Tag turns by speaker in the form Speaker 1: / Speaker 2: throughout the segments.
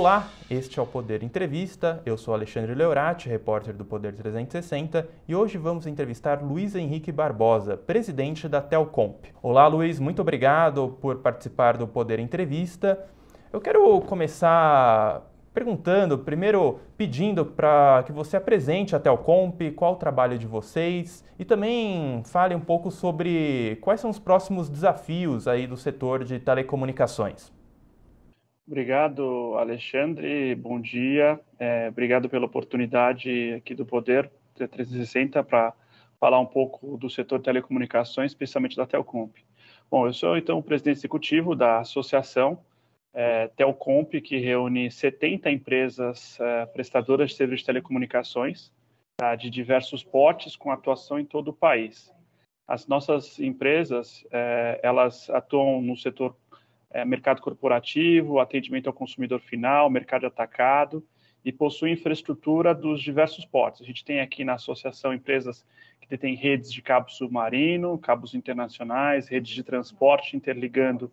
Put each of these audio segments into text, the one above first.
Speaker 1: Olá, este é o Poder Entrevista. Eu sou Alexandre Leorati, repórter do Poder 360, e hoje vamos entrevistar Luiz Henrique Barbosa, presidente da Telcomp. Olá, Luiz, muito obrigado por participar do Poder Entrevista. Eu quero começar perguntando, primeiro pedindo para que você apresente a Telcomp, qual o trabalho de vocês e também fale um pouco sobre quais são os próximos desafios aí do setor de telecomunicações.
Speaker 2: Obrigado, Alexandre. Bom dia. É, obrigado pela oportunidade aqui do Poder 360 para falar um pouco do setor de telecomunicações, especialmente da Telcomp. Bom, eu sou então o presidente executivo da associação é, Telcomp, que reúne 70 empresas é, prestadoras de serviços de telecomunicações tá, de diversos portes, com atuação em todo o país. As nossas empresas, é, elas atuam no setor é, mercado corporativo, atendimento ao consumidor final, mercado atacado e possui infraestrutura dos diversos portos. A gente tem aqui na associação empresas que detêm redes de cabo submarino, cabos internacionais, redes de transporte interligando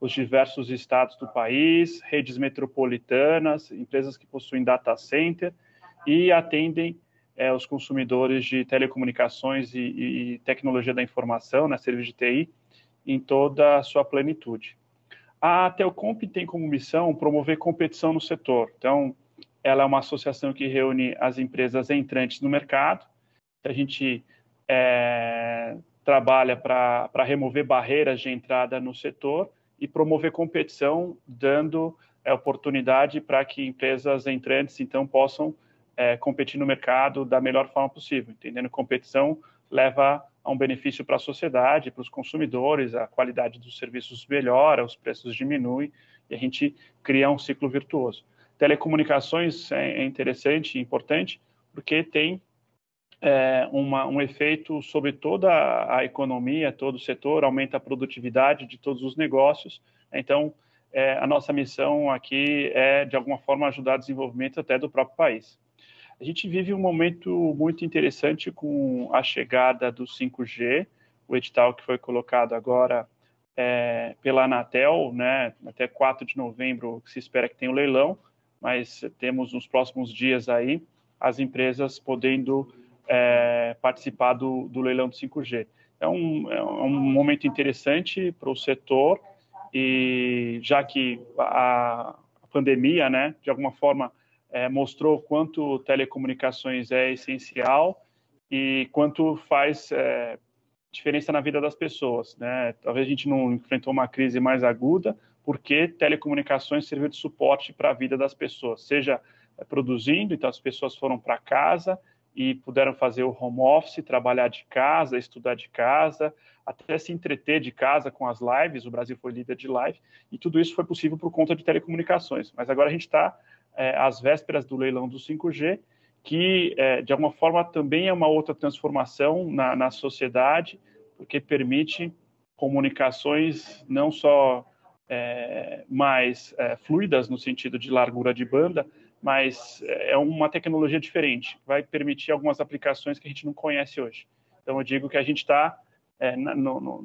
Speaker 2: os diversos estados do país, redes metropolitanas, empresas que possuem data center e atendem é, os consumidores de telecomunicações e, e, tecnologia da informação, né, serviço de TI, em toda a sua plenitude. A Telcomp tem como missão promover competição no setor. Então, ela é uma associação que reúne as empresas entrantes no mercado. A gente é, trabalha para remover barreiras de entrada no setor e promover competição, dando é, oportunidade para que empresas entrantes, então, possam é, competir no mercado da melhor forma possível. Entendendo competição leva a um benefício para a sociedade, para os consumidores, a qualidade dos serviços melhora, os preços diminuem e a gente cria um ciclo virtuoso. Telecomunicações é, é interessante e importante porque tem é, uma, um efeito sobre toda a economia, todo o setor, aumenta a produtividade de todos os negócios. Então, é, a nossa missão aqui é, de alguma forma, ajudar o desenvolvimento até do próprio país. A gente vive um momento muito interessante com a chegada do 5G, o edital que foi colocado agora é, pela Anatel, né, até 4 de novembro, se espera que tenha o leilão, mas temos nos próximos dias aí as empresas podendo é, participar do, do, leilão do 5G. É um, é um momento interessante para o setor e já que a pandemia, né, de alguma forma é, mostrou quanto telecomunicações é essencial e quanto faz é, diferença na vida das pessoas. Né? Talvez a gente não enfrentou uma crise mais aguda, porque telecomunicações serviu de suporte para a vida das pessoas, seja é, produzindo, então as pessoas foram para casa e puderam fazer o home office, trabalhar de casa, estudar de casa, até se entreter de casa com as lives. O Brasil foi líder de live e tudo isso foi possível por conta de telecomunicações. Mas agora a gente está é, às vésperas do leilão do 5G, que é, de alguma forma também é uma outra transformação na, na sociedade, porque permite comunicações não só é, mais é, fluidas no sentido de largura de banda, mas é uma tecnologia diferente, vai permitir algumas aplicações que a gente não conhece hoje. Então eu digo que a gente está é,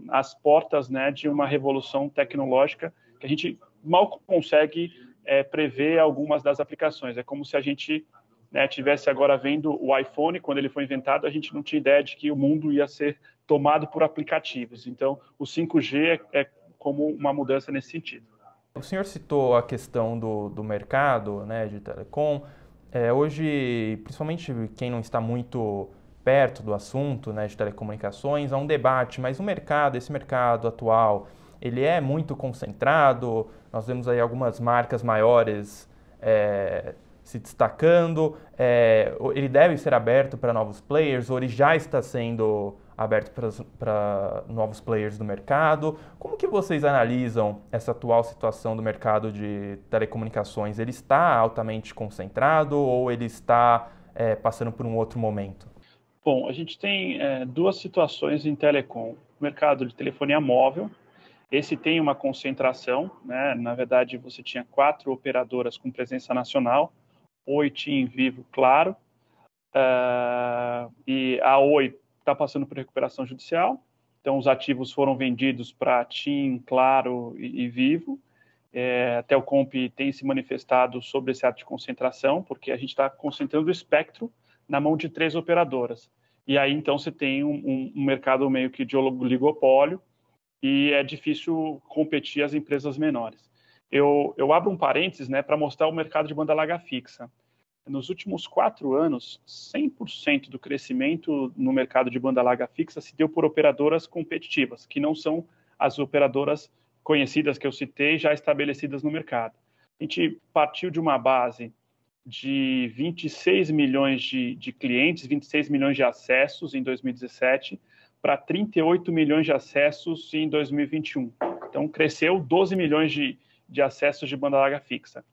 Speaker 2: às portas né, de uma revolução tecnológica que a gente mal consegue é, prever algumas das aplicações. É como se a gente né, tivesse agora vendo o iPhone, quando ele foi inventado, a gente não tinha ideia de que o mundo ia ser tomado por aplicativos. Então, o 5G é, é como uma mudança nesse sentido.
Speaker 1: O senhor citou a questão do, do mercado né, de telecom. É, hoje, principalmente quem não está muito perto do assunto né, de telecomunicações, há um debate, mas o mercado, esse mercado atual, ele é muito concentrado, nós vemos aí algumas marcas maiores é, se destacando, é, ele deve ser aberto para novos players, ou ele já está sendo aberto para novos players do mercado. Como que vocês analisam essa atual situação do mercado de telecomunicações? Ele está altamente concentrado ou ele está é, passando por um outro momento?
Speaker 2: Bom, a gente tem é, duas situações em telecom. O mercado de telefonia móvel, esse tem uma concentração, né? na verdade você tinha quatro operadoras com presença nacional, Oi, TIM, Vivo, Claro, uh, e a Oi está passando por recuperação judicial, então os ativos foram vendidos para TIM, Claro e, e Vivo, é, a Telcomp tem se manifestado sobre esse ato de concentração, porque a gente está concentrando o espectro na mão de três operadoras. E aí, então, você tem um, um, mercado meio que de oligopólio e é difícil competir as empresas menores. Eu, eu abro um parênteses né, para mostrar o mercado de banda larga fixa. Nos últimos quatro anos, 100% do crescimento no mercado de banda larga fixa se deu por operadoras competitivas, que não são as operadoras conhecidas que eu citei, já estabelecidas no mercado. A gente partiu de uma base de 26 milhões de, de clientes, 26 milhões de acessos em 2017, para 38 milhões de acessos em 2021. Então, cresceu 12 milhões de, de acessos de banda larga fixa.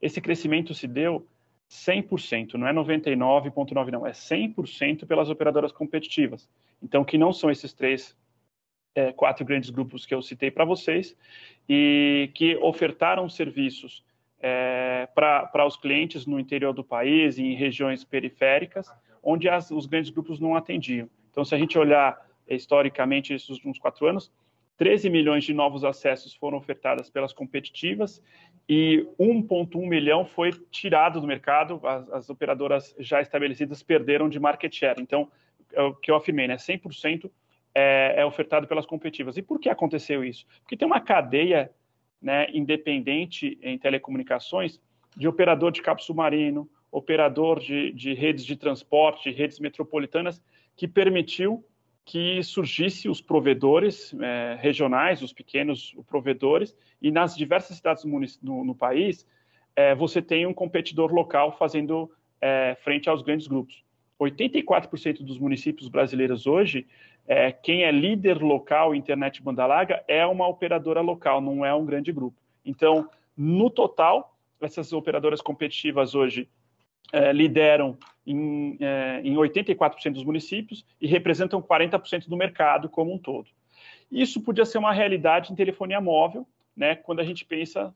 Speaker 2: Esse crescimento se deu 100%, não é 99,9%, não, é 100% pelas operadoras competitivas. Então, que não são esses três é, quatro grandes grupos que eu citei para vocês e que ofertaram serviços é, para os clientes no interior do país em regiões periféricas, onde as, os grandes grupos não atendiam. Então, se a gente olhar historicamente esses últimos quatro anos, 13 milhões de novos acessos foram ofertados pelas competitivas e 1,1 milhão foi tirado do mercado, as, as, operadoras já estabelecidas perderam de market share. Então, é o que eu afirmei, né? 100% é, é ofertado pelas competitivas. E por que aconteceu isso? Porque tem uma cadeia né, independente em telecomunicações de operador de cabo submarino, operador de, de redes de transporte, redes metropolitanas, que permitiu que surgisse os provedores é, regionais, os pequenos provedores, e nas diversas cidades no, no país, é, você tem um competidor local fazendo é, frente aos grandes grupos. 84% dos municípios brasileiros hoje quem é líder local em internet banda larga é uma operadora local, não é um grande grupo. Então, no total, essas operadoras competitivas hoje lideram em, é, em 84% dos municípios e representam 40% do mercado como um todo. Isso podia ser uma realidade em telefonia móvel, né, quando a gente pensa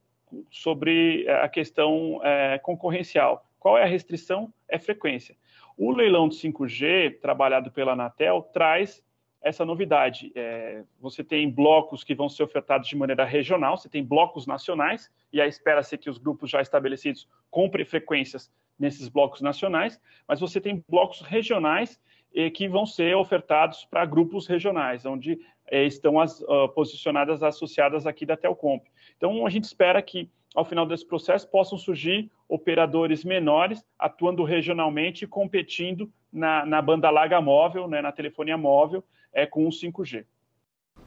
Speaker 2: sobre a questão é, concorrencial. Qual é a restrição? É frequência. O leilão de 5G, trabalhado pela Anatel, traz essa novidade. É, você tem blocos que vão ser ofertados de maneira regional, você tem blocos nacionais, e aí espera-se que os grupos já estabelecidos comprem frequências nesses blocos nacionais, mas você tem blocos regionais eh, que vão ser ofertados para grupos regionais, onde eh, estão as, uh, posicionadas associadas aqui da Telcomp. Então, a gente espera que, ao final desse processo, possam surgir operadores menores, atuando regionalmente e competindo na, na banda larga móvel, né, na telefonia móvel, é com o 5G.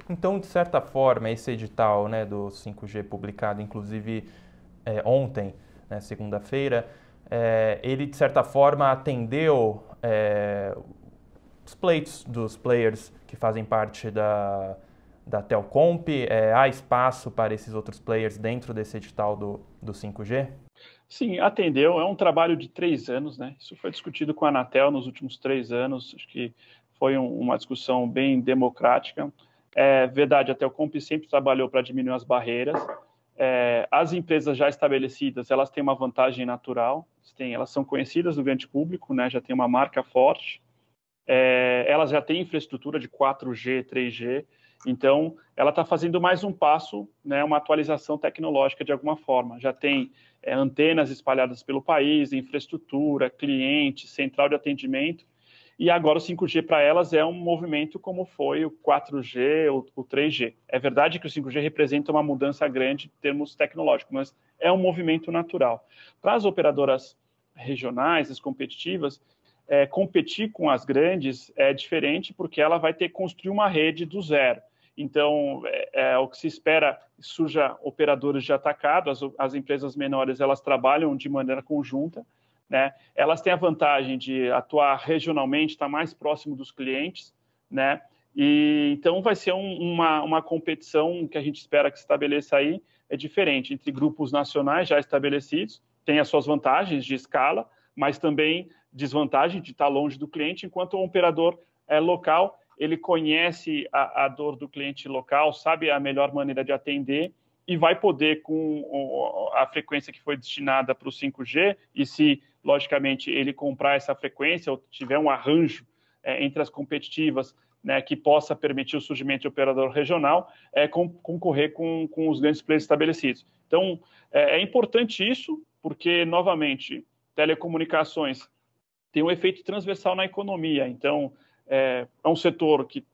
Speaker 1: Então, de certa forma, esse edital né, do 5G publicado, inclusive é, ontem, né, segunda-feira, é, ele, de certa forma, atendeu é, os pleitos dos players que fazem parte da, da Telcomp? É, há espaço para esses outros players dentro desse edital do, do 5G?
Speaker 2: Sim, atendeu. É um trabalho de três anos, né? Isso foi discutido com a Anatel nos últimos três anos. Acho que foi um, uma discussão bem democrática. É verdade, a Telcomp sempre trabalhou para diminuir as barreiras. É, as empresas já estabelecidas, elas têm uma vantagem natural, têm, elas são conhecidas no grande público, né, já tem uma marca forte, é, elas já têm infraestrutura de 4G, 3G, então ela está fazendo mais um passo, né, uma atualização tecnológica de alguma forma. Já tem é, antenas espalhadas pelo país, infraestrutura, cliente, central de atendimento, e agora o 5G para elas é um movimento como foi o 4G, o, o 3G. É verdade que o 5G representa uma mudança grande em termos tecnológicos, mas é um movimento natural. Para as operadoras regionais, as competitivas, é, competir com as grandes é diferente porque ela vai ter que construir uma rede do zero. Então, é, é o que se espera surja operadores de atacado, as, as empresas menores elas trabalham de maneira conjunta, né? Elas têm a vantagem de atuar regionalmente, estar mais próximo dos clientes, né? E então vai ser um, uma, uma competição que a gente espera que se estabeleça aí é diferente entre grupos nacionais já estabelecidos, tem as suas vantagens de escala, mas também desvantagem de estar longe do cliente, enquanto o operador é local ele conhece a, a dor do cliente local, sabe a melhor maneira de atender e vai poder, com a frequência que foi destinada para o 5G, e se, logicamente, ele comprar essa frequência ou tiver um arranjo é, entre as competitivas né, que possa permitir o surgimento de operador regional, é, com, concorrer com, com os grandes players estabelecidos. Então, é, é importante isso, porque, novamente, telecomunicações tem um efeito transversal na economia. Então, é, é um setor que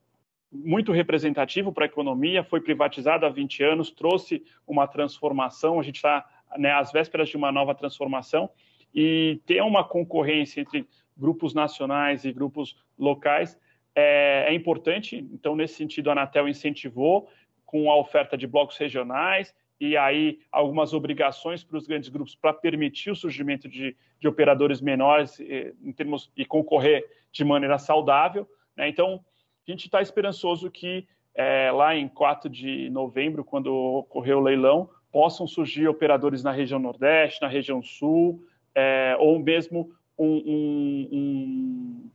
Speaker 2: muito representativo para a economia, foi privatizado há 20 anos, trouxe uma transformação, a gente está né, às vésperas de uma nova transformação, e ter uma concorrência entre grupos nacionais e grupos locais é, é importante. Então, nesse sentido, a Anatel incentivou com a oferta de blocos regionais e aí algumas obrigações para os grandes grupos para permitir o surgimento de, de operadores menores em termos e concorrer de maneira saudável. Né? Então, a gente está esperançoso que é, lá em 4 de novembro, quando ocorreu o leilão, possam surgir operadores na região Nordeste, na região Sul, é, ou mesmo um, um, um,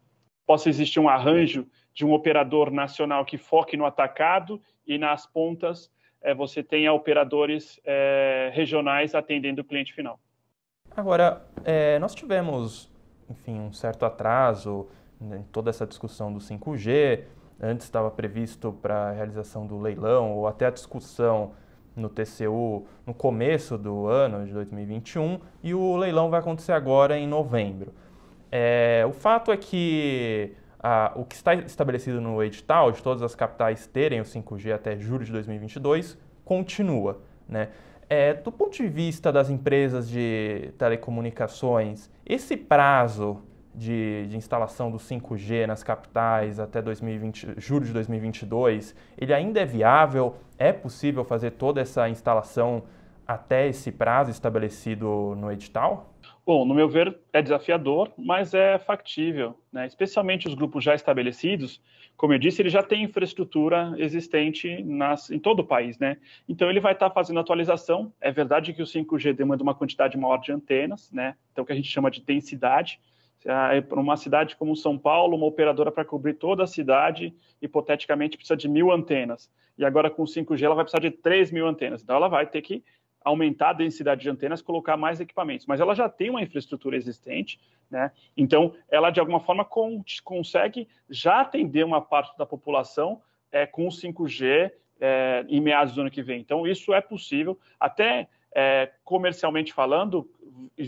Speaker 2: possa existir um arranjo de um operador nacional que foque no atacado e nas pontas é, você tenha operadores é, regionais atendendo o cliente final.
Speaker 1: Agora, é, nós tivemos, enfim, um certo atraso em toda essa discussão do 5G, antes estava previsto para a realização do leilão ou até a discussão no TCU no começo do ano de 2021 e o leilão vai acontecer agora em novembro. É, o fato é que a, o que está estabelecido no edital de todas as capitais terem o 5G até julho de 2022 continua. Né? É, do ponto de vista das empresas de telecomunicações, esse prazo de, de, instalação do 5G nas capitais até 2020, julho de 2022, ele ainda é viável? É possível fazer toda essa instalação até esse prazo estabelecido no edital?
Speaker 2: Bom, no meu ver, é desafiador, mas é factível. Né? Especialmente os grupos já estabelecidos, como eu disse, ele já tem infraestrutura existente nas, em todo o país. Né? Então, ele vai estar fazendo atualização. É verdade que o 5G demanda uma quantidade maior de antenas, né? então, o que a gente chama de densidade. É, para uma cidade como São Paulo, uma operadora para cobrir toda a cidade, hipoteticamente, precisa de mil antenas. E agora, com 5G, ela vai precisar de 3 mil antenas. Então, ela vai ter que aumentar a densidade de antenas, colocar mais equipamentos. Mas ela já tem uma infraestrutura existente, né? Então, ela, de alguma forma, con consegue já atender uma parte da população é, com o 5G é, em meados do ano que vem. Então, isso é possível. Até é, comercialmente falando,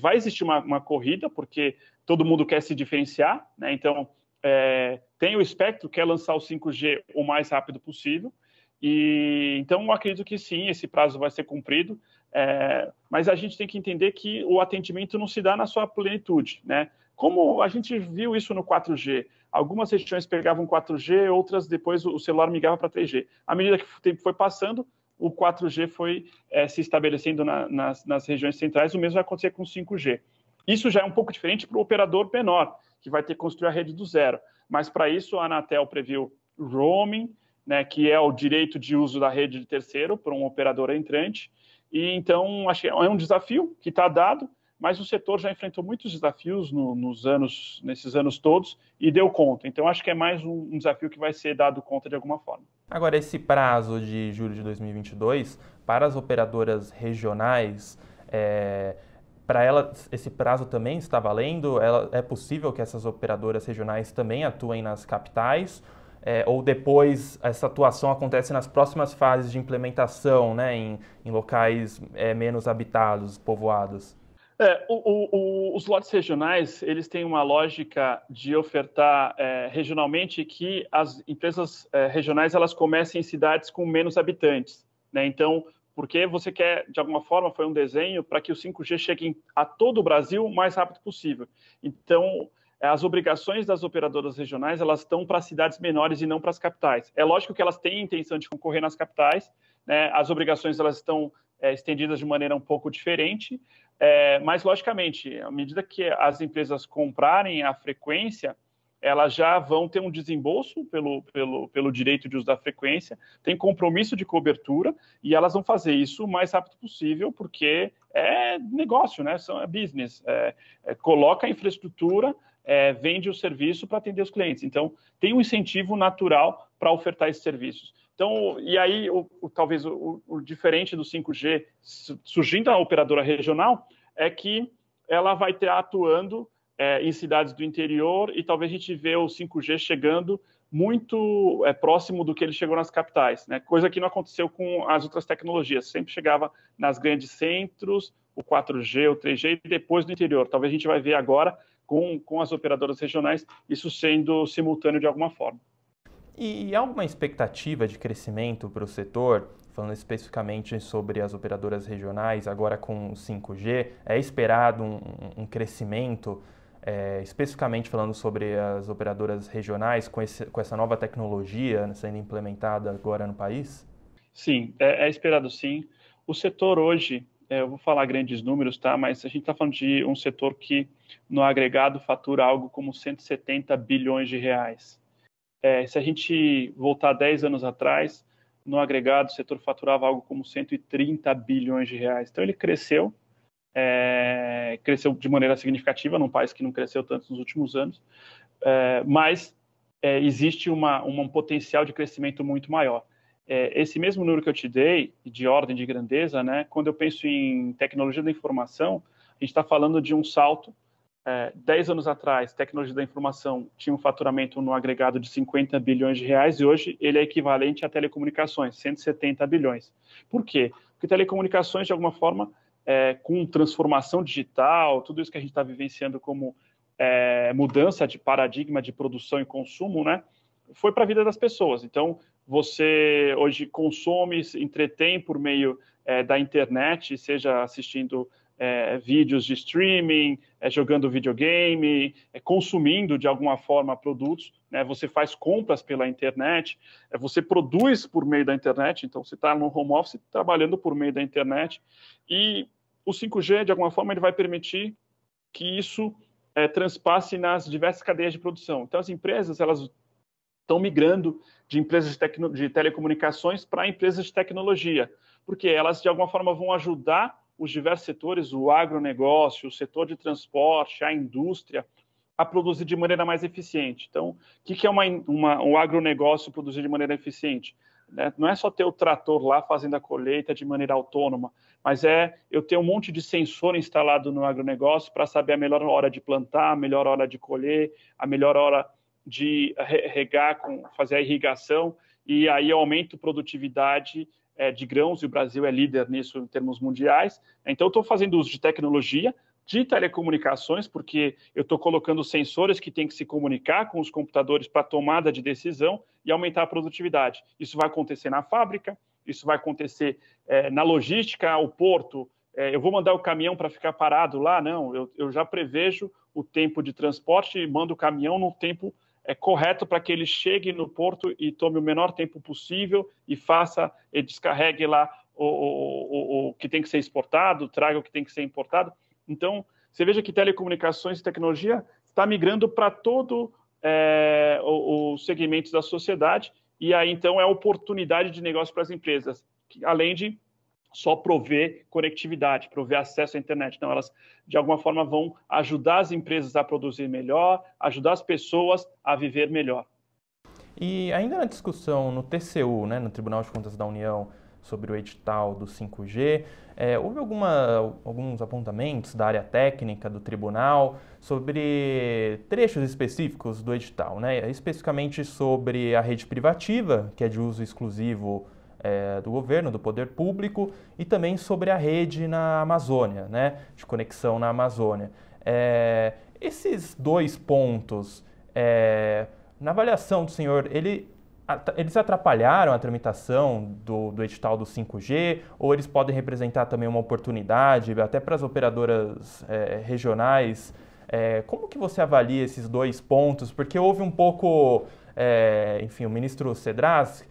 Speaker 2: vai existir uma, uma corrida, porque todo mundo quer se diferenciar, né? Então, é, tem o espectro, quer lançar o 5G o mais rápido possível. E então acredito que sim, esse prazo vai ser cumprido, é, mas a gente tem que entender que o atendimento não se dá na sua plenitude, né? Como a gente viu isso no 4G, algumas regiões pegavam 4G, outras depois o celular migrava para 3G. À medida que o tempo foi passando, o 4G foi é, se estabelecendo na, nas, nas regiões centrais, o mesmo vai acontecer com o 5G. Isso já é um pouco diferente para o operador menor, que vai ter que construir a rede do zero. Mas para isso a Anatel previu roaming, né, que é o direito de uso da rede de terceiro para um operador entrante. E então acho que é um desafio que está dado, mas o setor já enfrentou muitos desafios no, nos anos, nesses anos todos e deu conta. Então acho que é mais um, um desafio que vai ser dado conta de alguma forma.
Speaker 1: Agora esse prazo de julho de 2022 para as operadoras regionais é, para elas, esse prazo também está valendo? Ela, é possível que essas operadoras regionais também atuem nas capitais? É, ou depois essa atuação acontece nas próximas fases de implementação, né, em, em locais é, menos habitados, povoados?
Speaker 2: É, o, o, os lotes regionais eles têm uma lógica de ofertar é, regionalmente que as empresas é, regionais elas comecem em cidades com menos habitantes. Né? Então, porque você quer, de alguma forma, foi um desenho para que o 5G chegue a todo o Brasil o mais rápido possível. Então, as obrigações das operadoras regionais elas estão para cidades menores e não para as capitais. É lógico que elas têm a intenção de concorrer nas capitais, né? as obrigações elas estão é, estendidas de maneira um pouco diferente, é, mas, logicamente, à medida que as empresas comprarem a frequência, elas já vão ter um desembolso pelo, pelo, pelo direito de uso da frequência, tem compromisso de cobertura e elas vão fazer isso o mais rápido possível, porque é negócio, né? São, é business. É, é, coloca a infraestrutura, é, vende o serviço para atender os clientes. Então, tem um incentivo natural para ofertar esses serviços. Então, e aí, o, o talvez o, o diferente do 5G surgindo a operadora regional é que ela vai estar atuando é, em cidades do interior e talvez a gente vê o 5G chegando muito é, próximo do que ele chegou nas capitais, né? coisa que não aconteceu com as outras tecnologias. Sempre chegava nas grandes centros, o 4G, o 3G, e depois no interior. Talvez a gente vai ver agora com, com as operadoras regionais isso sendo simultâneo de alguma forma.
Speaker 1: E há alguma expectativa de crescimento para o setor? Falando especificamente sobre as operadoras regionais, agora com o 5G, é esperado um, um crescimento é, especificamente falando sobre as operadoras regionais com, esse, com essa nova tecnologia sendo implementada agora no país?
Speaker 2: Sim, é, é esperado sim. O setor hoje, é, eu vou falar grandes números, tá? Mas a gente está falando de um setor que no agregado fatura algo como 170 bilhões de reais. É, se a gente voltar 10 anos atrás, no agregado o setor faturava algo como 130 bilhões de reais. Então ele cresceu é, cresceu de maneira significativa num país que não cresceu tanto nos últimos anos, é, mas é, existe uma, uma, um potencial de crescimento muito maior. É, esse mesmo número que eu te dei, de ordem de grandeza, né, quando eu penso em tecnologia da informação, a gente está falando de um salto. É, dez anos atrás, tecnologia da informação tinha um faturamento no agregado de 50 bilhões de reais e hoje ele é equivalente a telecomunicações, 170 bilhões. Por quê? Porque telecomunicações, de alguma forma, é, com transformação digital, tudo isso que a gente está vivenciando como é, mudança de paradigma de produção e consumo, né, foi para a vida das pessoas. Então, você hoje consome, entretém por meio é, da internet, seja assistindo é, vídeos de streaming, é, jogando videogame, é, consumindo de alguma forma produtos. Né? Você faz compras pela internet, é, você produz por meio da internet, então você está no home office trabalhando por meio da internet. E o 5G, de alguma forma, ele vai permitir que isso é, transpasse nas diversas cadeias de produção. Então, as empresas elas estão migrando de empresas de, tecno, de telecomunicações para empresas de tecnologia, porque elas, de alguma forma, vão ajudar os diversos setores, o agronegócio, o setor de transporte, a indústria, a produzir de maneira mais eficiente. Então, o que é uma, uma, um agronegócio produzir de maneira eficiente? Né? Não é só ter o trator lá fazendo a colheita de maneira autônoma, mas é eu ter um monte de sensor instalado no agronegócio para saber a melhor hora de plantar, a melhor hora de colher, a melhor hora de regar, com, fazer a irrigação, e aí aumento a produtividade é, de grãos, e o Brasil é líder nisso em termos mundiais. Então, estou fazendo uso de tecnologia, de telecomunicações, porque eu estou colocando sensores que têm que se comunicar com os computadores para tomada de decisão e aumentar a produtividade. Isso vai acontecer na fábrica, isso vai acontecer é, na logística, o porto. É, eu vou mandar o caminhão para ficar parado lá? Não, eu, eu, já prevejo o tempo de transporte e mando o caminhão no tempo é, correto para que ele chegue no porto e tome o menor tempo possível e faça e descarregue lá o, o, o, o que tem que ser exportado, traga o que tem que ser importado. Então, você veja que telecomunicações e tecnologia está migrando para todo é, os segmentos da sociedade e aí então é oportunidade de negócio para as empresas, além de só prover conectividade, prover acesso à internet. Então, elas, de alguma forma, vão ajudar as empresas a produzir melhor, ajudar as pessoas a viver melhor.
Speaker 1: E ainda na discussão no TCU, né, no Tribunal de Contas da União, sobre o edital do 5G. É, houve alguma, alguns apontamentos da área técnica do tribunal sobre trechos específicos do edital, né? especificamente sobre a rede privativa, que é de uso exclusivo é, do governo, do poder público, e também sobre a rede na Amazônia, né? de conexão na Amazônia. É, esses dois pontos, é, na avaliação do senhor, ele eles atrapalharam a tramitação do, do, edital do 5G ou eles podem representar também uma oportunidade até para as operadoras é, regionais? É, como que você avalia esses dois pontos? Porque houve um pouco, é, enfim, o ministro Cedras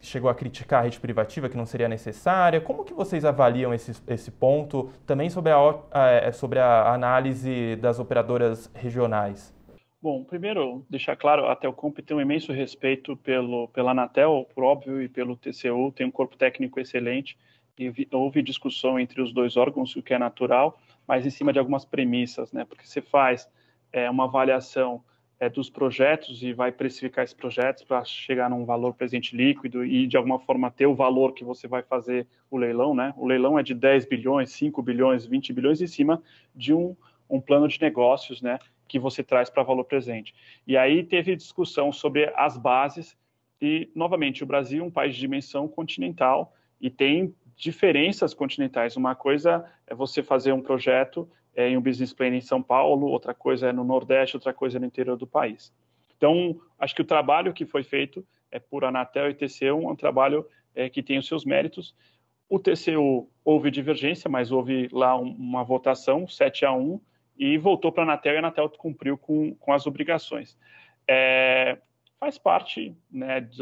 Speaker 1: chegou a criticar a rede privativa que não seria necessária. Como que vocês avaliam esse, esse ponto também sobre a, a sobre a análise das operadoras regionais?
Speaker 2: Bom, primeiro, deixar claro, a Telcomp tem um imenso respeito pelo, pela Anatel, por óbvio, e pelo TCU, tem um corpo técnico excelente, e houve discussão entre os dois órgãos, o que é natural, mas em cima de algumas premissas, né? Porque você faz é, uma avaliação é, dos projetos e vai precificar esses projetos para chegar num valor presente líquido e, de alguma forma, ter o valor que você vai fazer o leilão, né? O leilão é de 10 bilhões, 5 bilhões, 20 bilhões em cima de um um plano de negócios, né, que você traz para valor presente. E aí teve discussão sobre as bases e, novamente, o Brasil é um país de dimensão continental e tem diferenças continentais. Uma coisa é você fazer um projeto é, em um business plan em São Paulo, outra coisa é no Nordeste, outra coisa é no interior do país. Então, acho que o trabalho que foi feito é por Anatel e TCU é um trabalho é, que tem os seus méritos. O TCU houve divergência, mas houve lá uma votação, 7 a 1, e voltou para a Anatel e a Anatel cumpriu com, com as obrigações. É, faz parte né, de,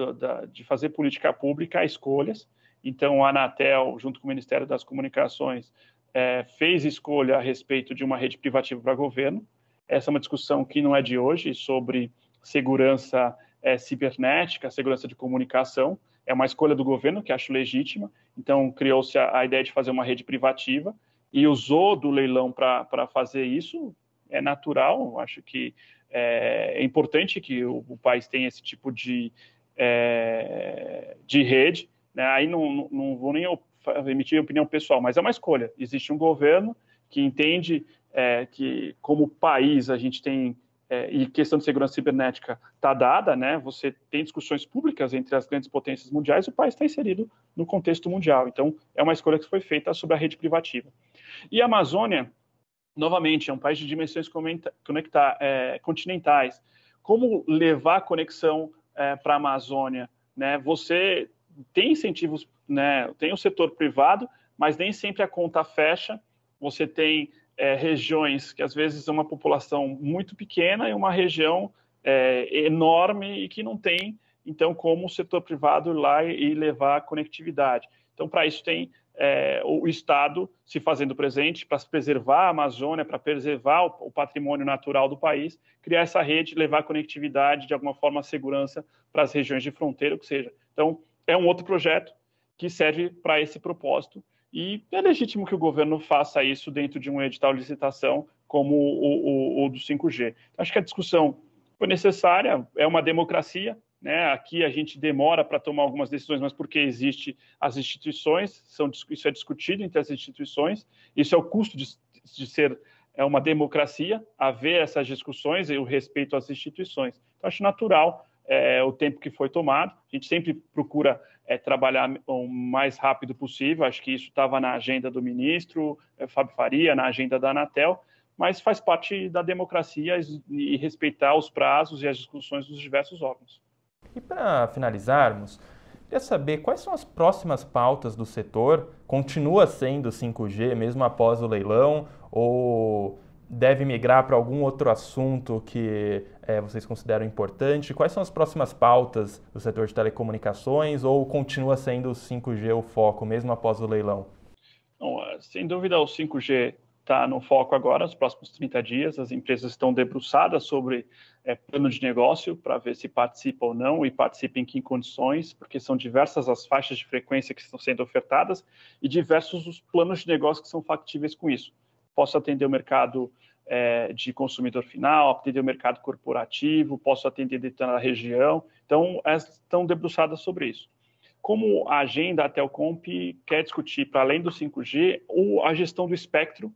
Speaker 2: de fazer política pública escolhas. Então, a Anatel, junto com o Ministério das Comunicações, é, fez escolha a respeito de uma rede privativa para governo. Essa é uma discussão que não é de hoje sobre segurança é, cibernética, segurança de comunicação. É uma escolha do governo que acho legítima. Então, criou-se a, a, ideia de fazer uma rede privativa e usou do leilão para fazer isso. É natural, acho que é, é importante que o, o, país tenha esse tipo de, é, de rede. Né? Aí não, não vou nem emitir opinião pessoal, mas é uma escolha. Existe um governo que entende é, que, como país, a gente tem é, e questão de segurança cibernética está dada, né? Você tem discussões públicas entre as grandes potências mundiais, o país está inserido no contexto mundial. Então, é uma escolha que foi feita sobre a rede privativa. E a Amazônia, novamente, é um país de dimensões conectar, é, continentais. Como levar a conexão é, para a Amazônia? Né? Você tem incentivos, né? tem o setor privado, mas nem sempre a conta fecha. Você tem é, regiões que às vezes é uma população muito pequena e uma região é, enorme e que não tem, então, como o setor privado ir lá e levar a conectividade. Então, para isso tem é, o Estado se fazendo presente para preservar a Amazônia, para preservar o, o, patrimônio natural do país, criar essa rede, levar conectividade, de alguma forma, segurança para as regiões de fronteira, o que seja. Então, é um outro projeto que serve para esse propósito e é legítimo que o governo faça isso dentro de um edital de licitação como o, o, o do 5G. Acho que a discussão foi necessária, é uma democracia, né? Aqui a gente demora para tomar algumas decisões, mas porque existe as instituições, são, isso é discutido entre as instituições, isso é o custo de, de ser é uma democracia, haver essas discussões e o respeito às instituições. Então, acho natural é, o tempo que foi tomado. A gente sempre procura é, trabalhar o mais rápido possível. Acho que isso estava na agenda do ministro é, Fábio Faria, na agenda da Anatel, mas faz parte da democracia e respeitar os prazos e as discussões dos diversos órgãos.
Speaker 1: E para finalizarmos, queria saber quais são as próximas pautas do setor? Continua sendo 5G mesmo após o leilão ou deve migrar para algum outro assunto que é, vocês consideram importante? Quais são as próximas pautas do setor de telecomunicações ou continua sendo o 5G o foco, mesmo após o leilão?
Speaker 2: Bom, sem dúvida, o 5G está no foco agora, nos próximos 30 dias. As empresas estão debruçadas sobre é, plano de negócio para ver se participam ou não e participam em que condições, porque são diversas as faixas de frequência que estão sendo ofertadas e diversos os planos de negócio que são factíveis com isso posso atender o mercado é, de consumidor final, atender o mercado corporativo, posso atender determinada região. Então, elas estão debruçadas sobre isso. Como a agenda, a Telcomp quer discutir, para além do 5G, ou a gestão do espectro,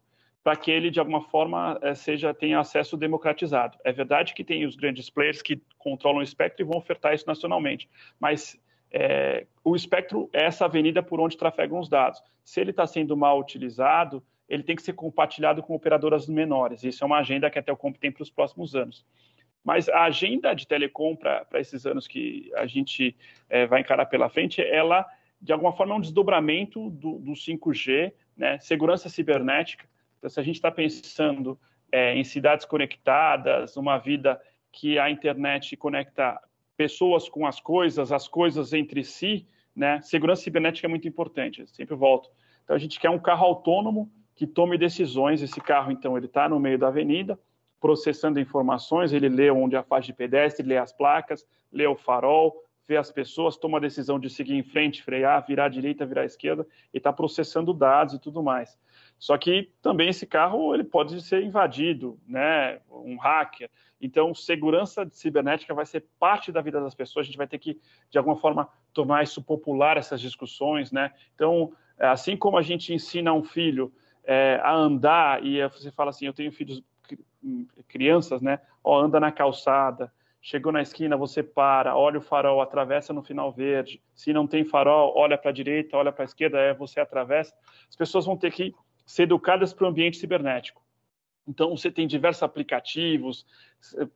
Speaker 2: para que ele, de alguma forma, é, seja tenha acesso democratizado. É verdade que tem os grandes players que controlam o espectro e vão ofertar isso nacionalmente, mas é, o espectro é essa avenida por onde trafegam os dados. Se ele está sendo mal utilizado, ele tem que ser compartilhado com operadoras menores. Isso é uma agenda que a Telcom tem para os próximos anos. Mas a agenda de telecom para esses anos que a gente é, vai encarar pela frente, ela, de alguma forma, é um desdobramento do, do 5G, né? segurança cibernética. Então, se a gente está pensando é, em cidades conectadas, uma vida que a internet conecta pessoas com as coisas, as coisas entre si, né? segurança cibernética é muito importante, sempre volto. Então, a gente quer um carro autônomo que tome decisões. Esse carro, então, ele está no meio da avenida, processando informações, ele lê onde a faixa de pedestre, lê as placas, lê o farol, vê as pessoas, toma a decisão de seguir em frente, frear, virar à direita, virar à esquerda, e está processando dados e tudo mais. Só que também esse carro ele pode ser invadido, né? Um hacker. Então, segurança cibernética vai ser parte da vida das pessoas. A gente vai ter que, de alguma forma, tornar isso popular essas discussões, né? Então, assim como a gente ensina um filho é, a andar e você fala assim, eu tenho filhos, crianças, né? Ó, anda na calçada, chegou na esquina, você para, olha o farol, atravessa no final verde. Se não tem farol, olha para a direita, olha para a esquerda, é você atravessa. As pessoas vão ter que ser educadas para o ambiente cibernético. Então, você tem diversos aplicativos,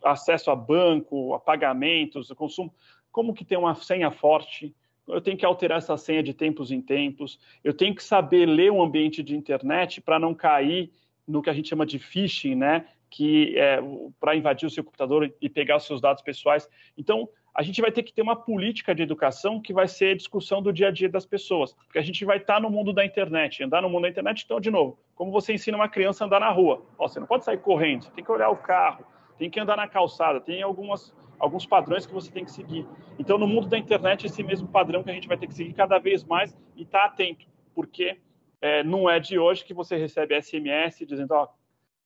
Speaker 2: acesso a banco, a pagamentos, a consumo. Como que tem uma senha forte? Eu tenho que alterar essa senha de tempos em tempos. Eu tenho que saber ler um ambiente de internet para não cair no que a gente chama de phishing, né? Que é para invadir o seu computador e pegar os seus dados pessoais. Então, a gente vai ter que ter uma política de educação que vai ser a discussão do dia a dia das pessoas, porque a gente vai estar no mundo da internet, andar no mundo da internet, então, de novo, como você ensina uma criança a andar na rua? Ó, você não pode sair correndo, você tem que olhar o carro, tem que andar na calçada, tem algumas, alguns padrões que você tem que seguir. Então, no mundo da internet, esse mesmo padrão que a gente vai ter que seguir cada vez mais e estar tá atento, porque é, não é de hoje que você recebe SMS dizendo, ó,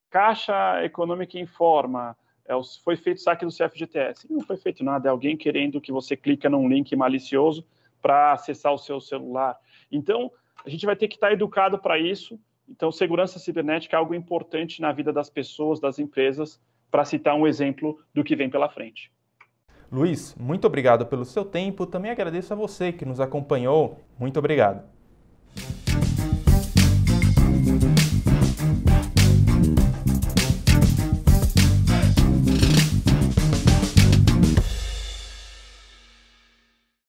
Speaker 2: Caixa Econômica informa, é, foi feito saque do CFGTS. Não foi feito nada, é alguém querendo que você clique num link malicioso para acessar o seu celular. Então, a gente vai ter que estar educado para isso. Então, segurança cibernética é algo importante na vida das pessoas, das empresas, para citar um exemplo do que vem pela frente.
Speaker 1: Luiz, muito obrigado pelo seu tempo. Também agradeço a você que nos acompanhou. Muito obrigado.